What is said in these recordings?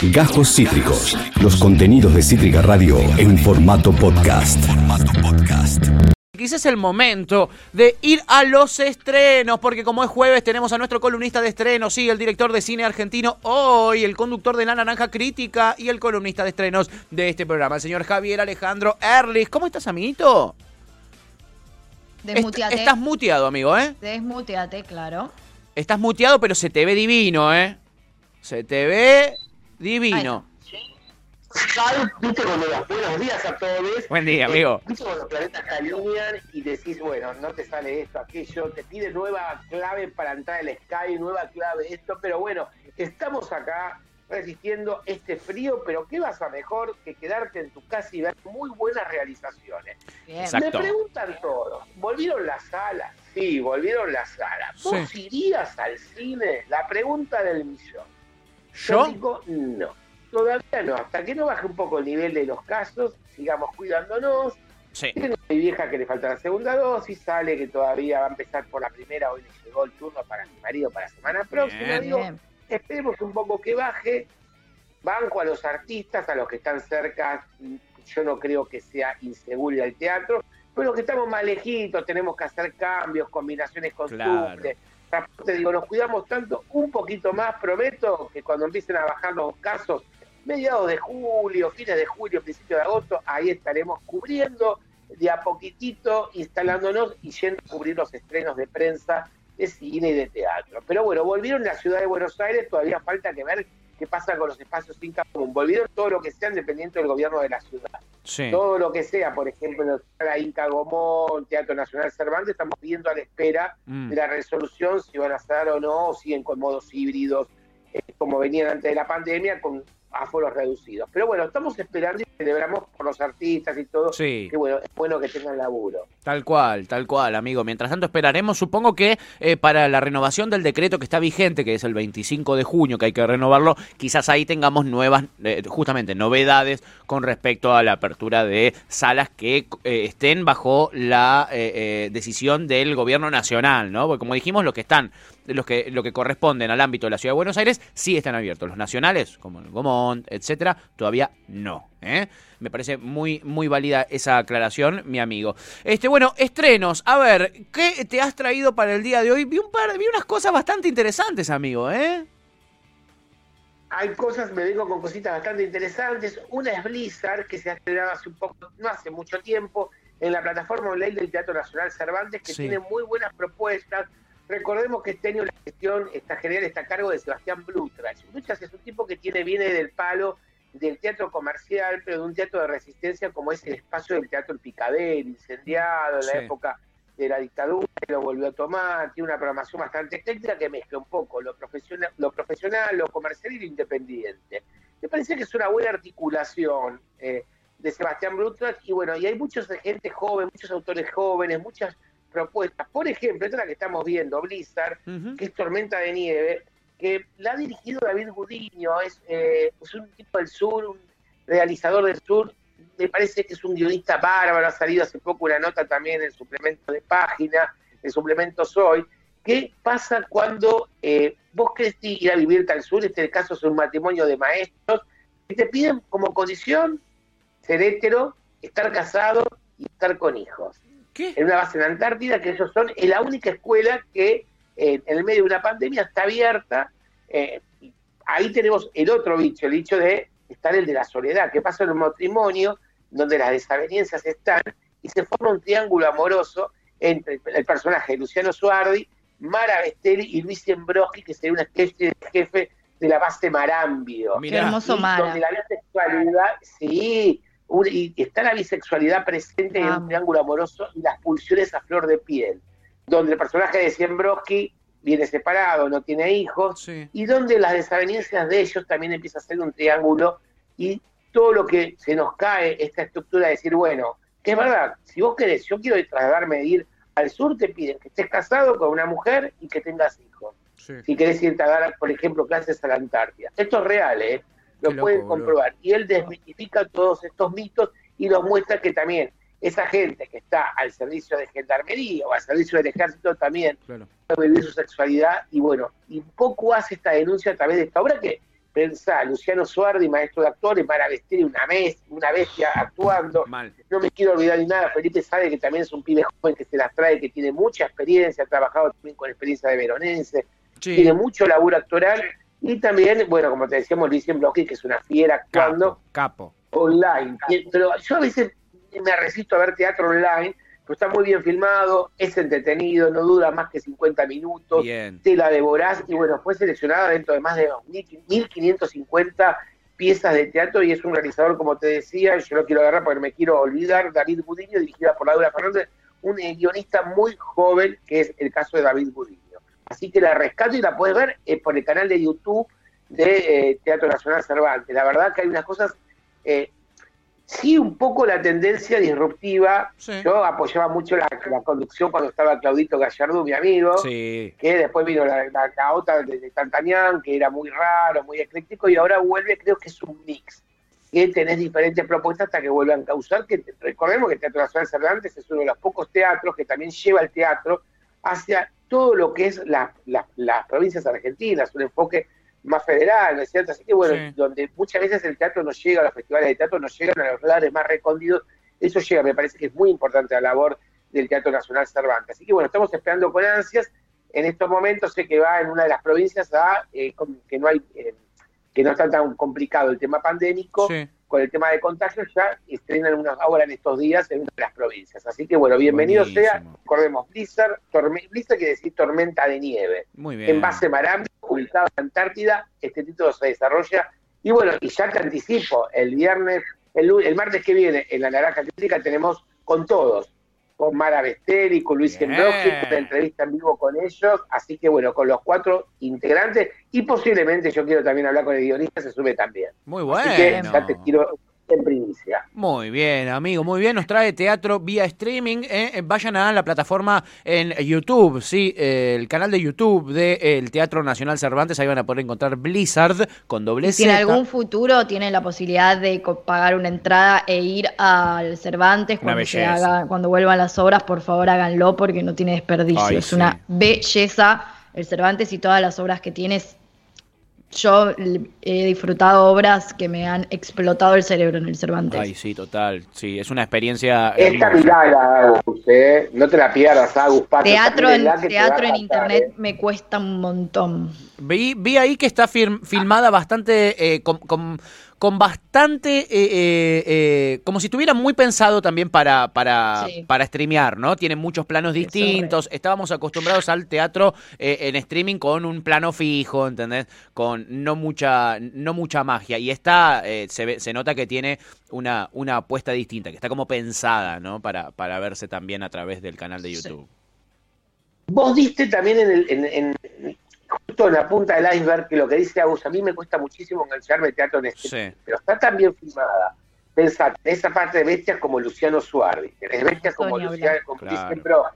Gajos Cítricos. Los contenidos de Cítrica Radio en formato podcast. Quizás es el momento de ir a los estrenos, porque como es jueves tenemos a nuestro columnista de estrenos, sí, el director de cine argentino hoy, el conductor de La Naranja Crítica y el columnista de estrenos de este programa, el señor Javier Alejandro Erlich. ¿Cómo estás, amiguito? Desmuteate. estás muteado, amigo, ¿eh? Desmuteate, claro. Estás muteado, pero se te ve divino, ¿eh? Se te ve divino. ¿Sabes? ¿Viste cuando das buenos días a todos? Buen día, amigo. ¿Viste cuando los planetas se alinean y decís, bueno, no te sale esto, aquello, te pide nueva clave para entrar al Sky, nueva clave esto, pero bueno, estamos acá resistiendo este frío, pero ¿qué vas a mejor que quedarte en tu casa y ver muy buenas realizaciones? Bien. Exacto. Me preguntan todos, ¿volvieron las salas? Sí, volvieron las salas. ¿Vos Sí. irías al cine? La pregunta del millón. ¿Yo? digo, no. Todavía no. Hasta que no baje un poco el nivel de los casos, sigamos cuidándonos. Sí. Tengo a mi vieja que le falta la segunda dosis, sale que todavía va a empezar por la primera, hoy le llegó el turno para mi marido para la semana próxima. Bien. Digo, esperemos un poco que baje. Banco a los artistas, a los que están cerca, yo no creo que sea inseguro el teatro, pero los que estamos más lejitos tenemos que hacer cambios, combinaciones con Claro. Te digo, nos cuidamos tanto, un poquito más, prometo que cuando empiecen a bajar los casos, mediados de julio, fines de julio, principio de agosto, ahí estaremos cubriendo de a poquitito, instalándonos y yendo a cubrir los estrenos de prensa, de cine y de teatro. Pero bueno, volvieron a la ciudad de Buenos Aires, todavía falta que ver qué pasa con los espacios sin común. Volvieron todo lo que sean dependientes del gobierno de la ciudad. Sí. Todo lo que sea, por ejemplo, la Inca Gomón, Teatro Nacional Cervantes, estamos viendo a la espera Mm. de la resolución si van a estar o no, o siguen con modos híbridos, eh, como venían antes de la pandemia, con aforos reducidos. Pero bueno, estamos esperando y celebramos por los artistas y todo, Sí. que bueno, es bueno que tengan laburo. Tal cual, tal cual, amigo. Mientras tanto esperaremos, supongo que eh, para la renovación del decreto que está vigente, que es el 25 de junio, que hay que renovarlo, quizás ahí tengamos nuevas, eh, justamente, novedades con respecto a la apertura de salas que eh, estén bajo la decisión del gobierno nacional, ¿no? Porque como dijimos, los que están, los que, lo que corresponden al ámbito de la ciudad de Buenos Aires, sí están abiertos. Los nacionales, como el Gomont, etcétera, todavía no. ¿eh? Me parece muy, muy válida esa aclaración, mi amigo. Este, bueno, estrenos. A ver, ¿qué te has traído para el día de hoy? Vi un par, vi unas cosas bastante interesantes, amigo, ¿eh? Hay cosas, me vengo con cositas bastante interesantes. Una es Blizzard, que se ha estrenado hace un poco, no hace mucho tiempo, en la plataforma online del Teatro Nacional Cervantes, que Sí. tiene muy buenas propuestas. Recordemos que este año la gestión está general está a cargo de Sebastián Blutrach. Blutrach es un tipo que tiene viene del palo del teatro comercial, pero de un teatro de resistencia como es el espacio del Teatro El Picadero, incendiado en la época de la dictadura, lo volvió a tomar, tiene una programación bastante ecléctica que mezcla un poco lo profesional, lo profesional, lo comercial y lo independiente. Me parece que es una buena articulación eh, de Sebastián Blutrach y bueno, y hay muchos gente joven, muchos autores jóvenes, muchas propuestas. Por ejemplo, esta es la que estamos viendo, Blizzard, que es Tormenta de Nieve, que la ha dirigido David Gudiño, es, eh, es un tipo del sur, un realizador del sur, me parece que es un guionista bárbaro, ha salido hace poco una nota también en el suplemento de página, el suplemento Soy, ¿qué pasa cuando eh, vos querés ir a vivirte al sur? Este caso es un matrimonio de maestros, que te piden como condición ser hétero, estar casado y estar con hijos ¿Qué? en una base en Antártida, que ellos son la única escuela que eh, en el medio de una pandemia está abierta. eh, ahí tenemos el otro bicho, el bicho de estar el de la soledad, que pasa en un matrimonio donde las desavenencias están y se forma un triángulo amoroso entre el personaje de Luciano Suardi, Mara Bestelli y Luis Embroski, que sería una especie de jefe de la base Marambio. Qué Mirá. hermoso Mara. donde la bisexualidad, sí, un- y está la bisexualidad presente en un triángulo amoroso y las pulsiones a flor de piel, donde el personaje de Siembroski viene separado, no tiene hijos, Sí. y donde las desavenencias de ellos también empieza a ser un triángulo y todo lo que se nos cae, esta estructura de decir, bueno, que es verdad, si vos querés, yo quiero trasladarme de ir al sur, te piden que estés casado con una mujer y que tengas hijos Sí. si querés irte a dar, por ejemplo, clases a la Antártida. Esto es real, ¿eh? Lo loco, pueden boludo. comprobar. Y él desmitifica todos estos mitos y nos muestra que también esa gente que está al servicio de gendarmería o al servicio del ejército también Claro. puede vivir su sexualidad y bueno, y poco hace esta denuncia a través de esta obra que pensá, Luciano Suardi, maestro de actores, Mara Besteri, una, mes, una bestia actuando. No me quiero olvidar ni nada, Felipe sabe que también es un pibe joven que se las trae, que tiene mucha experiencia, ha trabajado también con experiencia de Veronense, tiene mucho laburo actoral y también, bueno, como te decíamos, Luis Bloqui, que es una fiera actuando. Capo. Online. Pero yo a veces me resisto a ver teatro online, pero está muy bien filmado, es entretenido, no dura más que 50 minutos, te la devorás y bueno, fue seleccionada dentro de más de 1550 piezas de teatro y es un realizador, como te decía, yo lo quiero agarrar porque me quiero olvidar, David Budiño, dirigida por Laura Fernández, un guionista muy joven, que es el caso de David Budiño. Así que la rescato y la puedes ver eh, por el canal de YouTube de eh, Teatro Nacional Cervantes. La verdad que hay unas cosas, eh, sí un poco la tendencia disruptiva. Yo apoyaba mucho la, conducción cuando estaba Claudito Gallardo, mi amigo, que después vino la, la, otra de, de Tantañán, que era muy raro, muy ecléctico, y ahora vuelve, creo que es un mix que tenés diferentes propuestas hasta que vuelvan a causar, que recordemos que Teatro Nacional Cervantes es uno de los pocos teatros que también lleva el teatro hacia todo lo que es las provincias argentinas, un enfoque más federal, ¿no es cierto? Así que bueno, donde muchas veces el teatro no llega, los festivales de teatro no llegan a los lugares más recóndidos, eso llega, me parece que es muy importante la labor del Teatro Nacional Cervantes. Así que bueno, estamos esperando con ansias. En estos momentos sé que va en una de las provincias a eh, que no hay, eh, que no está tan complicado el tema pandémico. Sí con el tema de contagios ya estrenan una ahora en estos días en una de las provincias. Así que bueno, bienvenido sea. Recordemos, Blizzard, Blizzard quiere decir tormenta de nieve. Muy bien. En base Marambio, ubicado en Antártida, este título se desarrolla. Y bueno, y ya te anticipo, el viernes, el, el martes que viene en la Naranja Crítica tenemos con todos con Mara Besteri, con Luis Gendrowski, una entrevista en vivo con ellos, así que bueno, con los cuatro integrantes y posiblemente yo quiero también hablar con el guionista, se sube también. Muy bueno. Así que ya te quiero en primicia. Muy bien, amigo, muy bien. Nos trae teatro vía streaming. ¿eh? Eh, vayan a la plataforma en YouTube, sí, eh, el canal de YouTube del Teatro Nacional Cervantes. Ahí van a poder encontrar Blizzard con doble Si en algún futuro tienen la posibilidad de pagar una entrada e ir al Cervantes cuando, se haga, cuando vuelvan las obras, por favor háganlo porque no tiene desperdicio. es una belleza el Cervantes y todas las obras que tienes yo he disfrutado obras que me han explotado el cerebro en el Cervantes. Ay, sí, total. Sí, es una experiencia. Esta mirada, Agus, ¿eh? no te la pierdas, Agus. Teatro en, teatro en internet ¿eh? me cuesta un montón. Vi, vi ahí que está filmada bastante eh, con con bastante, eh, eh, eh, como si estuviera muy pensado también para, para, para streamear, ¿no? Tiene muchos planos distintos. Estábamos acostumbrados al teatro en streaming con un plano fijo, ¿entendés? Con no mucha, no mucha magia. Y esta se, ve, se nota que tiene una, una apuesta distinta, que está como pensada, ¿no? Para, para verse también a través del canal de YouTube. Vos diste también en, el, en justo en la punta del iceberg que lo que dice Agus, a mí me cuesta muchísimo engancharme teatro en este, pero está tan bien filmada. Pensá, esa parte de bestias como Luciano Suárez, tenés bestias como Luciano, como claro.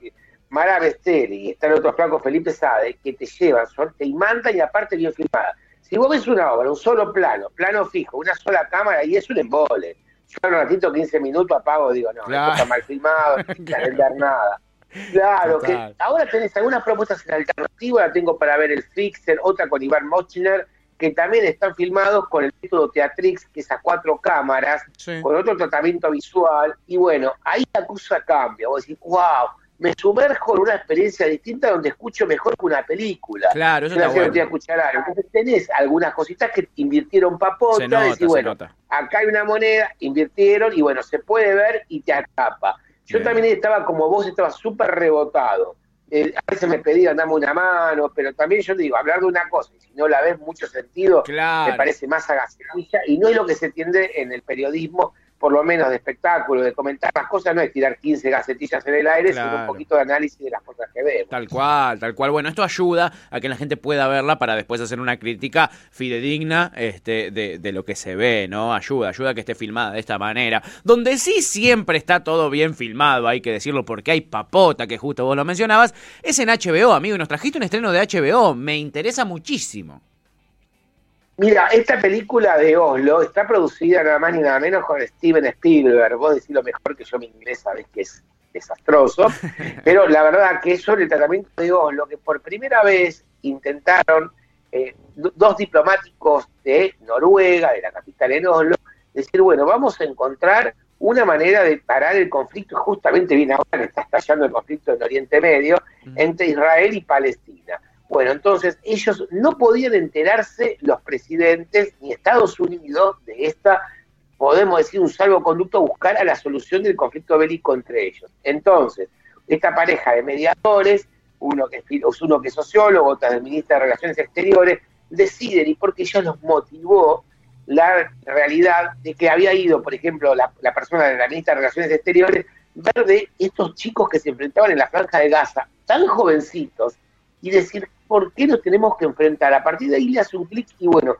Mara Besteri, y están otros flacos Felipe Sade, que te llevan, te mandan y aparte bien filmada. Si vos ves una obra, un solo plano, plano fijo, una sola cámara, y es un embole. Yo un ratito, 15 minutos, apago, digo, no, esto está mal filmado, no entender nada. Claro, que ahora tenés algunas propuestas en alternativa, la tengo para ver el Fixer, otra con Iván Mochner, que también están filmados con el título Teatrix, que es a cuatro cámaras, con otro tratamiento visual, y bueno, ahí la cosa cambia, vos decís, wow, me sumerjo en una experiencia distinta donde escucho mejor que una película. Claro, eso está bueno. escuchar algo. Entonces tenés algunas cositas que invirtieron papota, y bueno, acá hay una moneda, invirtieron, y bueno, se puede ver y te atrapa. Yo también estaba como vos, estaba súper rebotado. Eh, a veces me pedían dame una mano, pero también yo digo, hablar de una cosa, y si no la ves mucho sentido, me parece más agacería, y no es lo que se tiende en el periodismo por lo menos de espectáculo, de comentar las cosas, no es tirar 15 gacetillas en el aire, sino un poquito de análisis de las cosas que vemos. Tal cual, tal cual. Bueno, esto ayuda a que la gente pueda verla para después hacer una crítica fidedigna este, de, de lo que se ve, ¿no? Ayuda, ayuda a que esté filmada de esta manera. Donde sí siempre está todo bien filmado, hay que decirlo porque hay papota, que justo vos lo mencionabas, es en HBO, amigo. Nos trajiste un estreno de HBO, me interesa muchísimo. Mira, esta película de Oslo está producida nada más ni nada menos con Steven Spielberg. Vos decís lo mejor que yo mi inglés sabés que es desastroso. pero la verdad que es sobre el tratamiento de Oslo, que por primera vez intentaron eh, dos diplomáticos de Noruega, de la capital en Oslo, decir, bueno, vamos a encontrar una manera de parar el conflicto, justamente viene ahora que está estallando el conflicto en Oriente Medio, entre Israel y Palestina. Bueno, entonces ellos no podían enterarse, los presidentes, ni Estados Unidos, de esta, podemos decir, un salvoconducto a buscar a la solución del conflicto bélico entre ellos. Entonces, esta pareja de mediadores, uno que es, uno que es sociólogo, otro es ministro de Relaciones Exteriores, deciden, y porque ella los motivó, la realidad de que había ido, por ejemplo, la, persona de la ministra de Relaciones Exteriores, ver de estos chicos que se enfrentaban en la franja de Gaza, tan jovencitos, y decir, ¿por qué nos tenemos que enfrentar? A partir de ahí le hace un clic y bueno,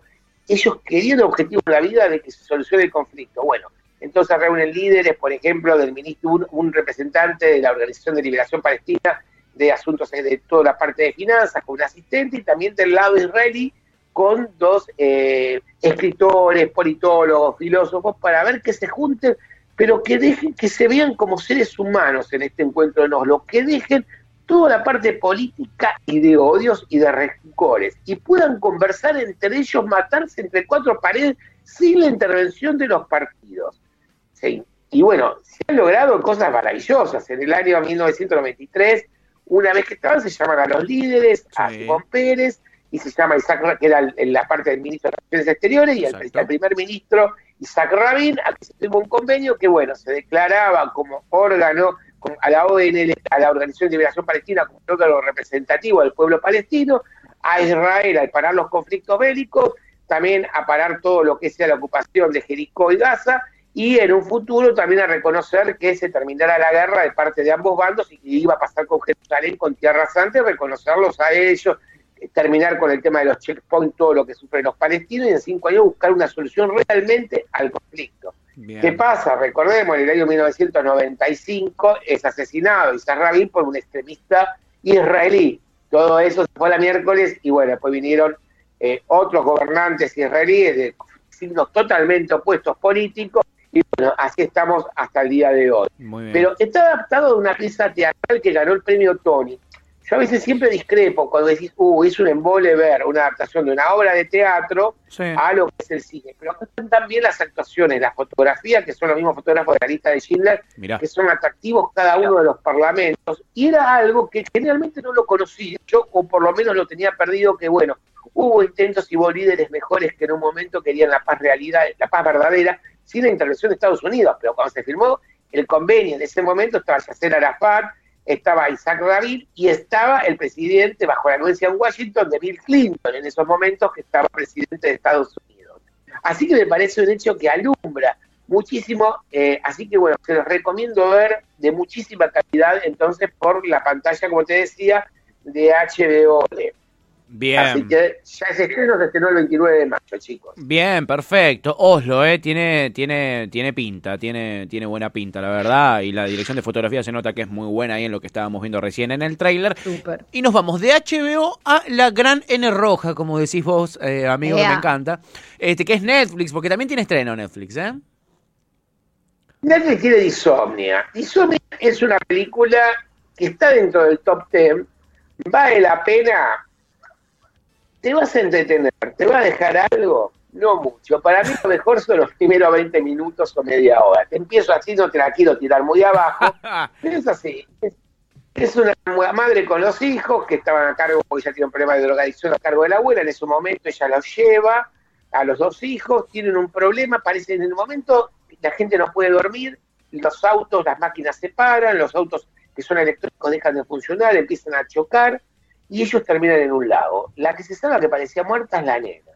ellos querían el objetivo de la vida de que se solucione el conflicto. Bueno, entonces reúnen líderes, por ejemplo, del ministro, un, representante de la Organización de Liberación Palestina de asuntos de toda la parte de finanzas, con un asistente, y también del lado israelí, con dos eh, escritores, politólogos, filósofos, para ver que se junten, pero que dejen que se vean como seres humanos en este encuentro de Oslo, que dejen toda la parte política y de odios y de rencores, y puedan conversar entre ellos, matarse entre cuatro paredes sin la intervención de los partidos. Y bueno, se han logrado cosas maravillosas. En el año 1993, una vez que estaban, se llaman a los líderes, a Simón Pérez, y se llama Isaac, que era en la parte del ministro de Relaciones Exteriores, y el, primer ministro Isaac Rabin, a que se firmó un convenio que, bueno, se declaraba como órgano a la ONL, a la Organización de Liberación Palestina, como órgano representativo del pueblo palestino, a Israel al parar los conflictos bélicos, también a parar todo lo que sea la ocupación de Jericó y Gaza, y en un futuro también a reconocer que se terminara la guerra de parte de ambos bandos y que iba a pasar con Jerusalén, con Tierra Santa, reconocerlos a ellos, terminar con el tema de los checkpoints, todo lo que sufren los palestinos, y en cinco años buscar una solución realmente al conflicto. ¿Qué pasa? Recordemos, en el año 1995 es asesinado Isaac Rabin por un extremista israelí. Todo eso se fue la miércoles y bueno, después vinieron eh, otros gobernantes israelíes de signos totalmente opuestos políticos y bueno, así estamos hasta el día de hoy. Pero está adaptado a una pieza teatral que ganó el premio Tony. Yo a veces siempre discrepo cuando decís, uh, es un embole ver una adaptación de una obra de teatro a lo que es el cine. Pero están también las actuaciones, la fotografía, que son los mismos fotógrafos de la lista de Schindler, que son atractivos cada uno de los parlamentos. Y era algo que generalmente no lo conocía yo, o por lo menos lo tenía perdido, que bueno, hubo intentos y hubo líderes mejores que en un momento querían la paz realidad, la paz verdadera, sin la intervención de Estados Unidos. Pero cuando se firmó el convenio en ese momento estaba Yasser Arafat, estaba Isaac Rabin y estaba el presidente bajo la anuencia en Washington de Bill Clinton en esos momentos que estaba presidente de Estados Unidos. Así que me parece un hecho que alumbra muchísimo, eh, así que bueno, se los recomiendo ver de muchísima calidad entonces por la pantalla, como te decía, de HBO. Bien. Así que ya ese estreno se estrenó el 29 de mayo, chicos. Bien, perfecto. Oslo, eh, tiene, tiene, tiene pinta, tiene, tiene buena pinta, la verdad. Y la dirección de fotografía se nota que es muy buena ahí en lo que estábamos viendo recién en el tráiler. Y nos vamos de HBO a la gran N roja, como decís vos, eh, amigo, que me encanta. Este, que es Netflix, porque también tiene estreno Netflix, ¿eh? Netflix tiene Disomnia. Disomnia es una película que está dentro del top 10. Vale la pena ¿Te vas a entretener? ¿Te va a dejar algo? No mucho. Para mí lo mejor son los primeros 20 minutos o media hora. Te empiezo así, no te la quiero tirar muy abajo. es así. Es, una madre con los hijos que estaban a cargo, porque ya tiene un problema de drogadicción a cargo de la abuela. En ese momento ella los lleva a los dos hijos, tienen un problema, parece en el momento la gente no puede dormir, los autos, las máquinas se paran, los autos que son electrónicos dejan de funcionar, empiezan a chocar y ellos terminan en un lago. La que se sabe que parecía muerta es la nena.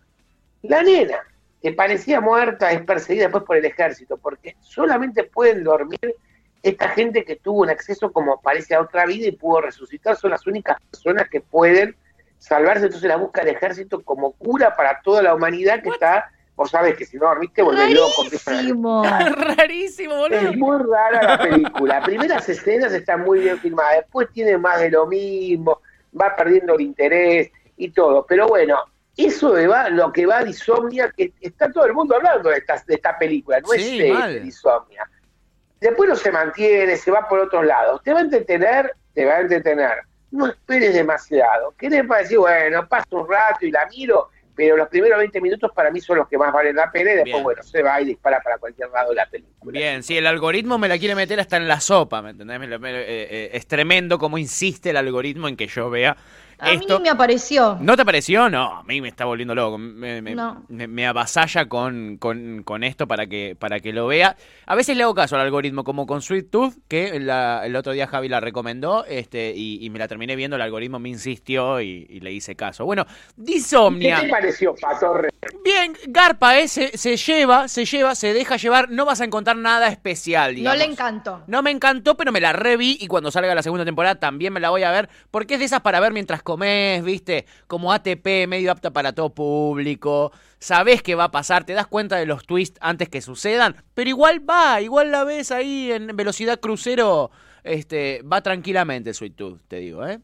La nena que parecía muerta es perseguida después por el ejército, porque solamente pueden dormir esta gente que tuvo un acceso como parece a otra vida y pudo resucitar, son las únicas personas que pueden salvarse, entonces la busca el ejército como cura para toda la humanidad que está, vos sabes que si no dormiste volvés loco. Rarísimo, rarísimo, boludo. Es muy rara la película. Primeras escenas están muy bien filmadas, después tiene más de lo mismo, va perdiendo el interés y todo. Pero bueno, eso de va, lo que va a Disomnia, que está todo el mundo hablando de esta, de esta película, no es de Después no se mantiene, se va por otros lados. Te va a entretener, te va a entretener. no esperes demasiado. ¿Querés para decir, bueno, paso un rato y la miro? Pero los primeros 20 minutos para mí son los que más valen la pena y después, bueno, se va y dispara para cualquier lado la película. Bien, sí, el algoritmo me la quiere meter hasta en la sopa, ¿me entendés? Eh, eh, es tremendo cómo insiste el algoritmo en que yo vea a mí me apareció. ¿No te apareció? No, a mí me está volviendo loco. Me, me, avasalla con, con, esto para que, para que lo vea. A veces le hago caso al algoritmo, como con Sweet Tooth, que el otro día Javi la recomendó este, y, me la terminé viendo. El algoritmo me insistió y, le hice caso. Bueno, Disomnia. ¿Qué te pareció, Patorre? Bien, Garpa, eh, se, lleva, se lleva, se deja llevar. No vas a encontrar nada especial, digamos. No le encantó. No me encantó, pero me la reví y cuando salga la segunda temporada también me la voy a ver, porque es de esas para ver mientras comés, ¿viste? Como ATP, medio apta para todo público. Sabés qué va a pasar, te das cuenta de los twists antes que sucedan, pero igual va, igual la ves ahí en velocidad crucero, este, va tranquilamente Sweet Tooth, te digo, ¿eh?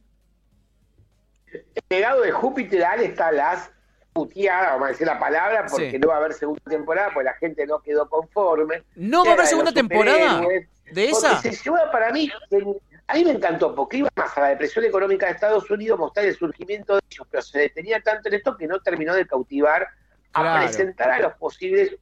El legado de Júpiter está las puteada, vamos a decir la palabra, porque no va a haber segunda temporada, porque la gente no quedó conforme. ¿No va a haber segunda temporada? ¿De esa? Se lleva para mí, a mí me encantó, porque iba más a la depresión económica de Estados Unidos, mostrar el surgimiento de ellos, pero se detenía tanto en esto que no terminó de cautivar a presentar a los posibles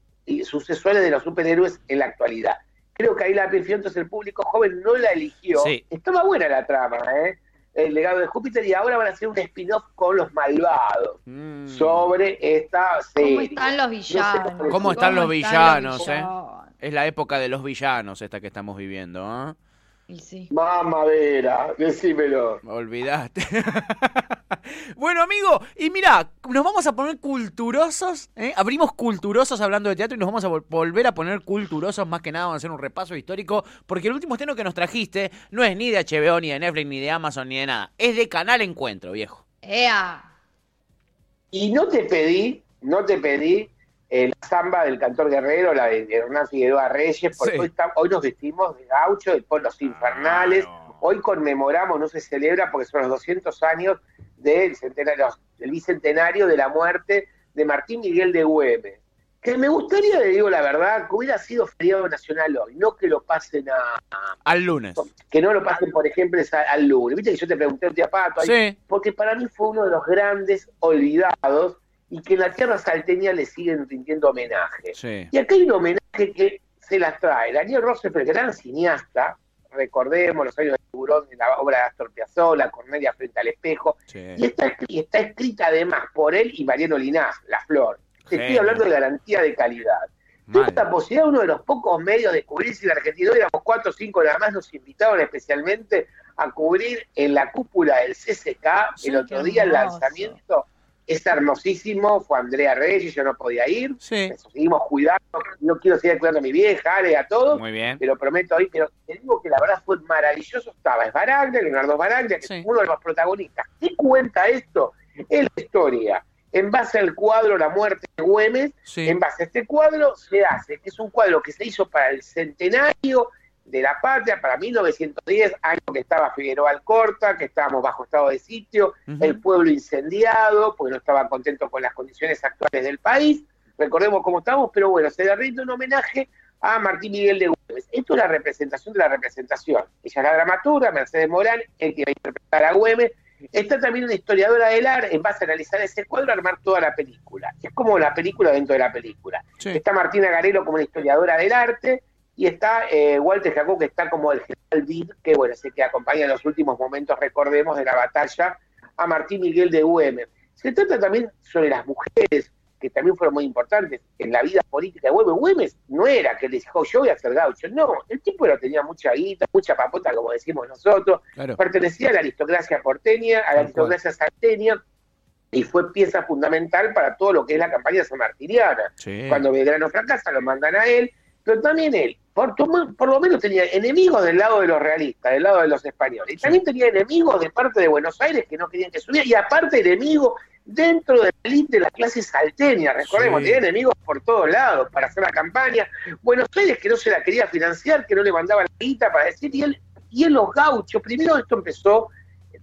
sucesores de los superhéroes en la actualidad. Creo que ahí la presión, entonces el público joven no la eligió. Estaba buena la trama, ¿eh? el legado de Júpiter y ahora van a hacer un spin-off con los malvados mm. sobre esta serie. ¿Cómo están los villanos? ¿Cómo están, los, villanos, eh? Es la época de los villanos esta que estamos viviendo, ¿eh? Sí. Mamadera, decímelo. Olvidaste. bueno, amigo, y mira, nos vamos a poner culturosos. ¿eh? Abrimos culturosos hablando de teatro y nos vamos a volver a poner culturosos. Más que nada, vamos a hacer un repaso histórico. Porque el último estreno que nos trajiste no es ni de HBO, ni de Netflix, ni de Amazon, ni de nada. Es de Canal Encuentro, viejo. ¡Ea! Y no te pedí, no te pedí eh, la samba del cantor guerrero, la de Hernán Figueroa Reyes, porque hoy, hoy, nos vestimos de gaucho, de los infernales, hoy conmemoramos, no se celebra porque son los 200 años del, centenario, del bicentenario de la muerte de Martín Miguel de Güemes. Que me gustaría, le digo la verdad, que hubiera sido feriado nacional hoy, no que lo pasen a... Al lunes. Que no lo pasen, por ejemplo, al lunes. Viste que yo te pregunté un día, Pato, sí. porque para mí fue uno de los grandes olvidados y que en la tierra salteña le siguen rindiendo homenaje. Y acá hay un homenaje que se las trae. Daniel Roosevelt, gran cineasta, recordemos los años de tiburón de la obra de Astor Piazzolla, Cornelia frente al espejo, y, está, está, escrita además por él y Mariano Linás, La Flor. Te estoy hablando de garantía de calidad. Tuve esta posibilidad, uno de los pocos medios de cubrir, si en Argentina éramos cuatro o cinco nada más, nos invitaron especialmente a cubrir en la cúpula del CCK el otro día el lanzamiento es hermosísimo, fue Andrea Reyes, yo no podía ir, sí. seguimos cuidando, no quiero seguir cuidando a mi vieja, Ale, a todos, Muy bien. pero prometo hoy, pero te digo que la verdad fue maravilloso, estaba es Baraglia, Leonardo Baraglia, que es uno de los protagonistas. ¿Qué cuenta esto? Es la historia. En base al cuadro La muerte de Güemes, en base a este cuadro se hace, que es un cuadro que se hizo para el centenario de la patria para 1910, año que estaba Figueroa Alcorta, que estábamos bajo estado de sitio, el pueblo incendiado, porque no estaba contento con las condiciones actuales del país. Recordemos cómo estamos, pero bueno, se le rinde un homenaje a Martín Miguel de Güemes. Esto es la representación de la representación. Ella es la dramaturga, Mercedes Morán, el que va a interpretar a Güemes. Está también una historiadora del arte, en base a analizar ese cuadro, armar toda la película. Es como la película dentro de la película. Está Martina Garelo como una historiadora del arte, y está eh, Walter Jacob, que está como el general Bid, que bueno, sé que acompaña en los últimos momentos, recordemos, de la batalla a Martín Miguel de UM. Se trata también sobre las mujeres, que también fueron muy importantes en la vida política de Güemes. Güemes no era que le dijo, yo voy a ser gaucho, no, el tipo era, tenía mucha guita, mucha papota, como decimos nosotros, pertenecía a la aristocracia porteña, a la aristocracia salteña, y fue pieza fundamental para todo lo que es la campaña sanmartiniana. Cuando Belgrano fracasa, lo mandan a él, pero también él, por, por, lo menos tenía enemigos del lado de los realistas, del lado de los españoles. Y también tenía enemigos de parte de Buenos Aires que no querían que subiera, y aparte enemigos dentro de la de la clase salteña, recordemos, tenía enemigos por todos lados para hacer la campaña. Buenos Aires que no se la quería financiar, que no le mandaba la guita para decir, y él, y él los gauchos, primero esto empezó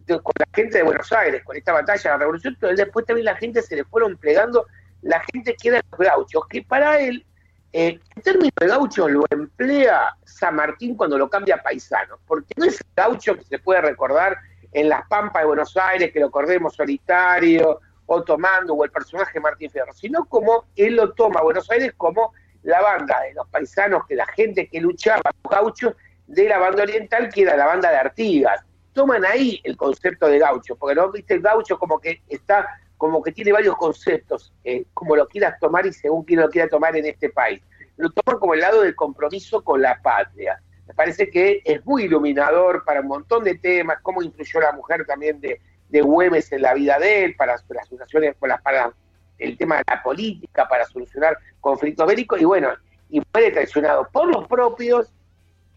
con la gente de Buenos Aires, con esta batalla, la revolución, pero después también la gente se le fueron plegando, la gente que era los gauchos, que para él eh, el término de gaucho lo emplea San Martín cuando lo cambia a paisano, porque no es el gaucho que se puede recordar en las Pampas de Buenos Aires, que lo acordemos solitario, o tomando, o el personaje Martín Fierro, sino como él lo toma Buenos Aires como la banda de los paisanos, que la gente que luchaba, los gauchos, de la banda oriental, que era la banda de Artigas. Toman ahí el concepto de gaucho, porque no viste el gaucho como que está, como que tiene varios conceptos, eh, como lo quieras tomar y según quien lo quiera tomar en este país. Lo toman como el lado del compromiso con la patria. Me parece que es muy iluminador para un montón de temas, cómo influyó la mujer también de, de Güemes en la vida de él, para las asociaciones, para, para el tema de la política, para solucionar conflictos bélicos, y bueno, y muere traicionado por los propios,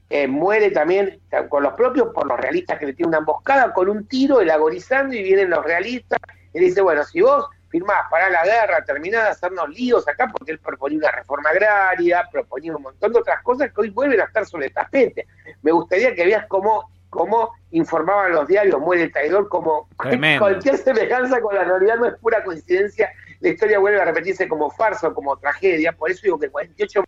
eh, muere también con los propios por los realistas que le tienen una emboscada con un tiro, el agonizando, y vienen los realistas, y dice, bueno, si vos firmás para la guerra, terminás de hacernos líos acá, porque él proponía una reforma agraria, proponía un montón de otras cosas que hoy vuelven a estar sobre el tapete. Me gustaría que veas cómo cómo informaban los diarios, muere el traidor, como cualquier semejanza con la realidad no es pura coincidencia, la historia vuelve a repetirse como farsa o como tragedia, por eso digo que 48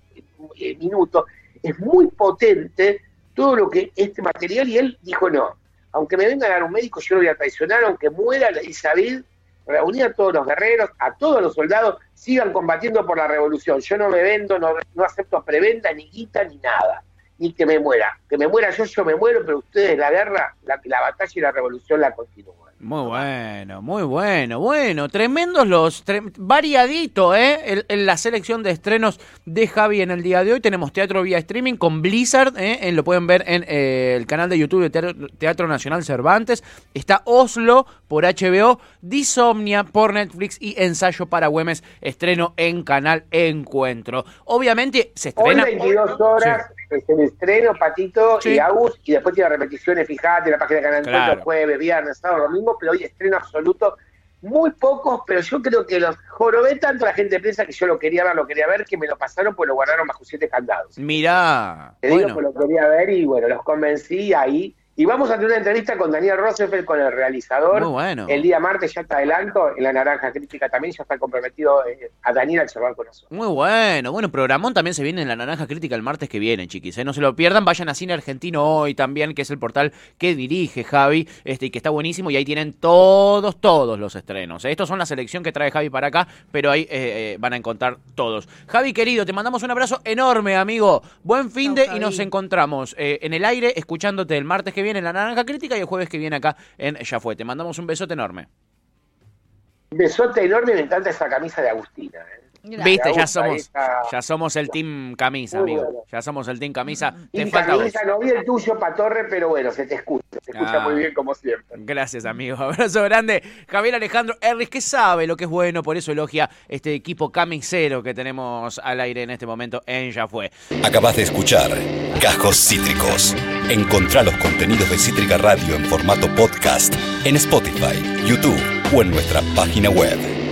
eh, minutos es muy potente todo lo que este material y él dijo no, aunque me venga a dar un médico yo lo voy a traicionar, aunque muera Isabel, reunir a todos los guerreros, a todos los soldados, sigan combatiendo por la revolución, yo no me vendo, no, acepto preventa, ni guita, ni nada ni que me muera. Que me muera yo, yo me muero, pero ustedes la guerra, la, la batalla y la revolución la continúan. Muy bueno, muy bueno, bueno, tremendos los, variadito, ¿eh? En, la selección de estrenos de Javi en el día de hoy. Tenemos teatro vía streaming con Blizzard, ¿eh? lo pueden ver en eh, el canal de YouTube de teatro, Nacional Cervantes. Está Oslo por HBO, Disomnia por Netflix y Ensayo para Güemes, estreno en Canal Encuentro. Obviamente se estrena... Hoy 22 horas es el estreno, Patito y Agus, y después tiene repeticiones, fijate, en la página de Canal Encuentro, jueves, viernes, sábado, domingo, pero hoy estreno absoluto. Muy pocos, pero yo creo que los jorobé tanto la gente de prensa que yo lo quería ver, lo quería ver, que me lo pasaron, pues lo guardaron bajo siete candados. Mirá. Te digo que lo quería ver y bueno, los convencí ahí y vamos a tener una entrevista con Daniel Roosevelt, con el realizador. Muy bueno. El día martes ya está adelanto, en la Naranja Crítica también ya está comprometido eh, a Daniel al charlar con nosotros. Muy bueno. Bueno, programón también se viene en la Naranja Crítica el martes que viene, chiquis. ¿eh? No se lo pierdan, vayan a Cine Argentino hoy también, que es el portal que dirige Javi, este, y que está buenísimo, y ahí tienen todos, todos los estrenos. Estos son la selección que trae Javi para acá, pero ahí eh, van a encontrar todos. Javi, querido, te mandamos un abrazo enorme, amigo. Buen fin de y nos encontramos en el aire escuchándote el martes que viene en la Naranja Crítica y el jueves que viene acá en Ya. Te mandamos un besote enorme. Besote enorme, me encanta esa camisa de Agustina. ¿eh? Viste, ya somos, ya somos el team camisa, amigo. Ya somos el team camisa. Te falta camisa, no vi el tuyo, Patorre, pero bueno, se te escucha. Se escucha muy ah. bien como siempre. Gracias, amigo. Abrazo grande. Javier Alejandro Erris, que sabe lo que es bueno, por eso elogia este equipo camisero que tenemos al aire en este momento en Ya Fue. Acabas de escuchar Cajos Cítricos. Encontrá los contenidos de Cítrica Radio en formato podcast en Spotify, YouTube o en nuestra página web.